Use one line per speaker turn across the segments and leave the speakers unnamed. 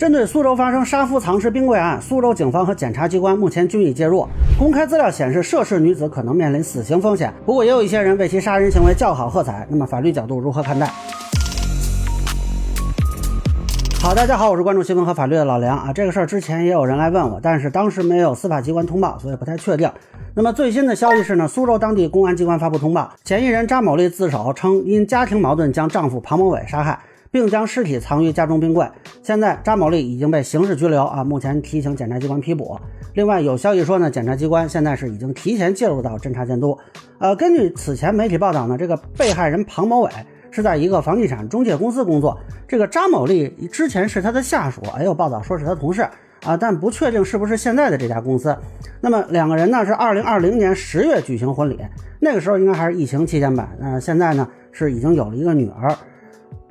针对苏州发生杀夫藏尸冰柜案，苏州警方和检察机关目前均已介入。公开资料显示，涉事女子可能面临死刑风险。不过，也有一些人为其杀人行为叫好喝彩。那么，法律角度如何看待？好，大家好，我是关注新闻和法律的老梁啊。这个事儿之前也有人来问我，但是当时没有司法机关通报，所以不太确定。那么最新的消息是呢，苏州当地公安机关发布通报，嫌疑人张某丽自首称，因家庭矛盾将丈夫庞某伟杀害。并将尸体藏于家中冰柜。现在张某丽已经被刑事拘留啊，目前提请检察机关批捕。另外有消息说呢，检察机关现在是已经提前介入到侦查监督。呃，根据此前媒体报道呢，这个被害人庞某伟是在一个房地产中介公司工作，这个张某丽之前是他的下属，也有报道说是他同事啊，但不确定是不是现在的这家公司。那么两个人呢是二零二零年十月举行婚礼，那个时候应该还是疫情期间吧？呃，现在呢是已经有了一个女儿。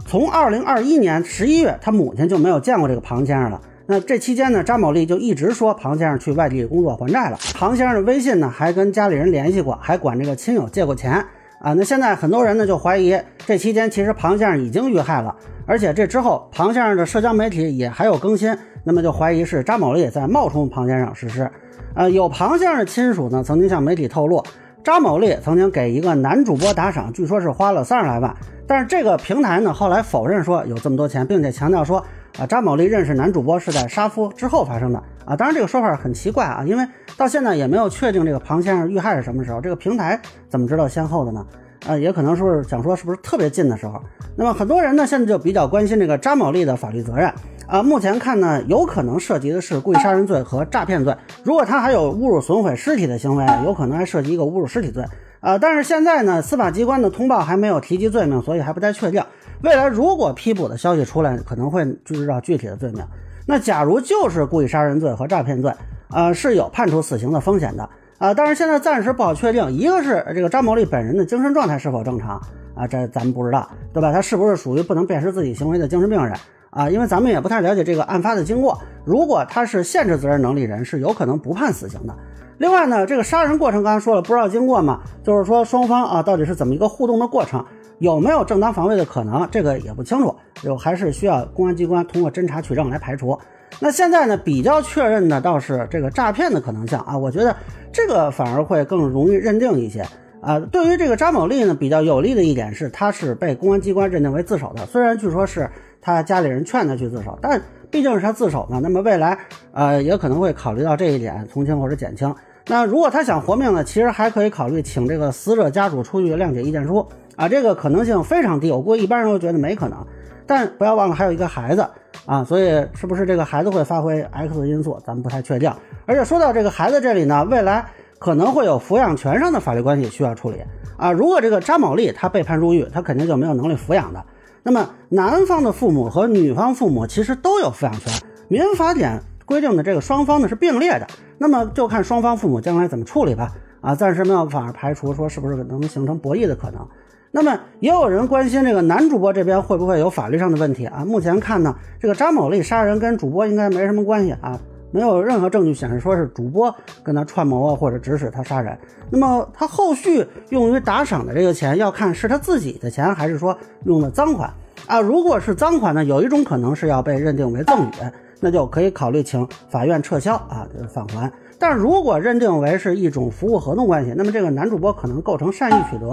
从二零二一年十一月，他母亲就没有见过这个庞先生了。那这期间呢，张某丽就一直说庞先生去外地工作还债了。庞先生的微信呢，还跟家里人联系过，还管这个亲友借过钱啊。那现在很多人呢就怀疑，这期间其实庞先生已经遇害了，而且这之后庞先生的社交媒体也还有更新，那么就怀疑是张某丽在冒充庞先生实施。呃，有庞先生的亲属呢，曾经向媒体透露。张某丽曾经给一个男主播打赏，据说是花了三十来万，但是这个平台呢后来否认说有这么多钱，并且强调说啊张某丽认识男主播是在杀夫之后发生的啊。当然这个说法很奇怪啊，因为到现在也没有确定这个庞先生遇害是什么时候，这个平台怎么知道先后的呢？啊，也可能说是想说是不是特别近的时候。那么很多人呢现在就比较关心这个张某丽的法律责任。啊，目前看呢，有可能涉及的是故意杀人罪和诈骗罪。如果他还有侮辱、损毁尸体的行为，有可能还涉及一个侮辱尸体罪。啊，但是现在呢，司法机关的通报还没有提及罪名，所以还不太确定。未来如果批捕的消息出来，可能会知道具体的罪名。那假如就是故意杀人罪和诈骗罪，呃，是有判处死刑的风险的。啊，但是现在暂时不好确定，一个是这个张某丽本人的精神状态是否正常啊，这咱们不知道，对吧？他是不是属于不能辨识自己行为的精神病人？啊，因为咱们也不太了解这个案发的经过。如果他是限制责任能力人，是有可能不判死刑的。另外呢，这个杀人过程刚才说了，不知道经过嘛，就是说双方啊到底是怎么一个互动的过程，有没有正当防卫的可能，这个也不清楚，就还是需要公安机关通过侦查取证来排除。那现在呢，比较确认的倒是这个诈骗的可能性啊，我觉得这个反而会更容易认定一些。啊，对于这个张某丽呢，比较有利的一点是，他是被公安机关认定为自首的。虽然据说是他家里人劝他去自首，但毕竟是他自首呢。那么未来，呃，也可能会考虑到这一点，从轻或者减轻。那如果他想活命呢，其实还可以考虑请这个死者家属出具谅解意见书啊，这个可能性非常低。我估计一般人都觉得没可能。但不要忘了还有一个孩子啊，所以是不是这个孩子会发挥 X 因素，咱们不太确定。而且说到这个孩子这里呢，未来。可能会有抚养权上的法律关系需要处理啊。如果这个张某丽她被判入狱，她肯定就没有能力抚养的。那么男方的父母和女方父母其实都有抚养权，民法典规定的这个双方呢是并列的。那么就看双方父母将来怎么处理吧。啊，暂时没有办法排除说是不是能形成博弈的可能。那么也有人关心这个男主播这边会不会有法律上的问题啊？目前看呢，这个张某丽杀人跟主播应该没什么关系啊。没有任何证据显示说是主播跟他串谋啊，或者指使他杀人。那么他后续用于打赏的这个钱，要看是他自己的钱，还是说用的赃款啊？如果是赃款呢，有一种可能是要被认定为赠与，那就可以考虑请法院撤销啊，返还。但如果认定为是一种服务合同关系，那么这个男主播可能构成善意取得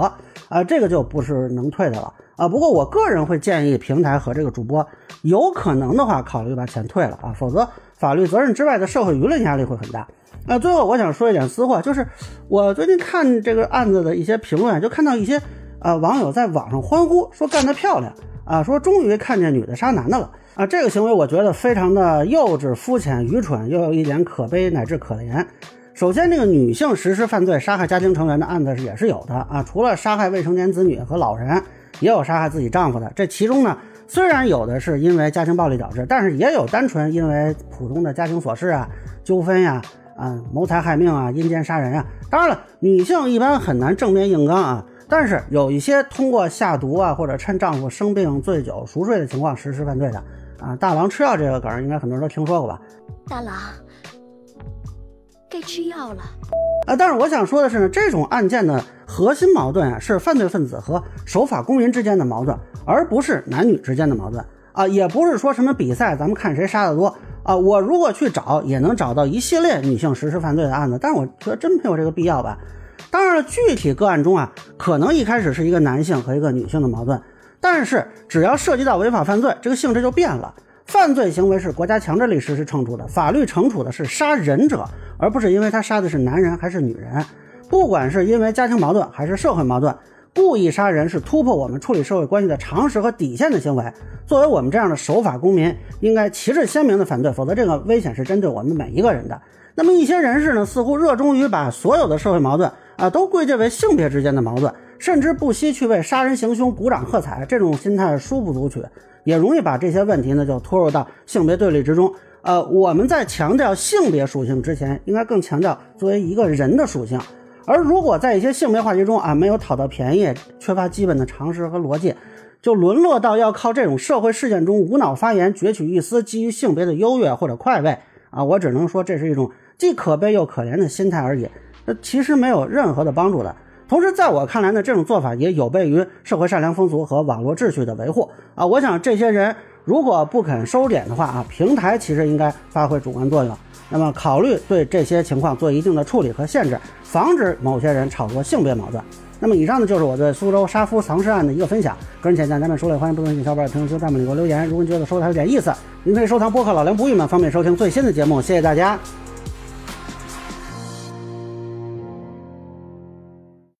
啊，这个就不是能退的了啊。不过我个人会建议平台和这个主播有可能的话，考虑把钱退了啊，否则。法律责任之外的社会舆论压力会很大。那最后我想说一点私货，就是我最近看这个案子的一些评论，就看到一些呃网友在网上欢呼说干得漂亮啊，说终于看见女的杀男的了啊。这个行为我觉得非常的幼稚、肤浅、愚蠢，又有一点可悲乃至可怜。首先，这个女性实施犯罪杀害家庭成员的案子也是有的啊，除了杀害未成年子女和老人，也有杀害自己丈夫的。这其中呢。虽然有的是因为家庭暴力导致，但是也有单纯因为普通的家庭琐事啊、纠纷呀、啊谋财害命啊、阴间杀人啊。当然了，女性一般很难正面硬刚啊，但是有一些通过下毒啊，或者趁丈夫生病、醉酒、熟睡的情况实施犯罪的啊。大郎吃药这个梗，应该很多人都听说过吧？
大郎，该吃药了。
啊，但是我想说的是呢，这种案件的核心矛盾啊，是犯罪分子和守法公民之间的矛盾。而不是男女之间的矛盾啊，也不是说什么比赛，咱们看谁杀的多啊。我如果去找，也能找到一系列女性实施犯罪的案子，但是我觉得真没有这个必要吧。当然了，具体个案中啊，可能一开始是一个男性和一个女性的矛盾，但是只要涉及到违法犯罪，这个性质就变了。犯罪行为是国家强制力实施惩处的，法律惩处的是杀人者，而不是因为他杀的是男人还是女人。不管是因为家庭矛盾还是社会矛盾，故意杀人是突破我们处理社会关系的常识和底线的行为。作为我们这样的守法公民，应该旗帜鲜明的反对，否则这个危险是针对我们每一个人的。那么一些人士呢，似乎热衷于把所有的社会矛盾啊都归结为性别之间的矛盾，甚至不惜去为杀人行凶鼓掌喝彩，这种心态殊不足取，也容易把这些问题呢就拖入到性别对立之中。呃，我们在强调性别属性之前，应该更强调作为一个人的属性。而如果在一些性别话题中啊没有讨到便宜，缺乏基本的常识和逻辑，就沦落到要靠这种社会事件中无脑发言攫取一丝基于性别的优越或者快慰啊，我只能说这是一种。既可悲又可怜的心态而已，那其实没有任何的帮助的。同时，在我看来呢，这种做法也有悖于社会善良风俗和网络秩序的维护啊。我想，这些人如果不肯收敛的话啊，平台其实应该发挥主观作用，那么考虑对这些情况做一定的处理和限制，防止某些人炒作性别矛盾。那么，以上呢就是我对苏州杀夫藏尸案的一个分享。个人浅见，咱们说了，欢迎不同意小伙伴评论区、弹幕里给我留言。如果你觉得说的还有点意思，您可以收藏播客《老梁不郁闷》，方便收听最新的节目。谢谢大家。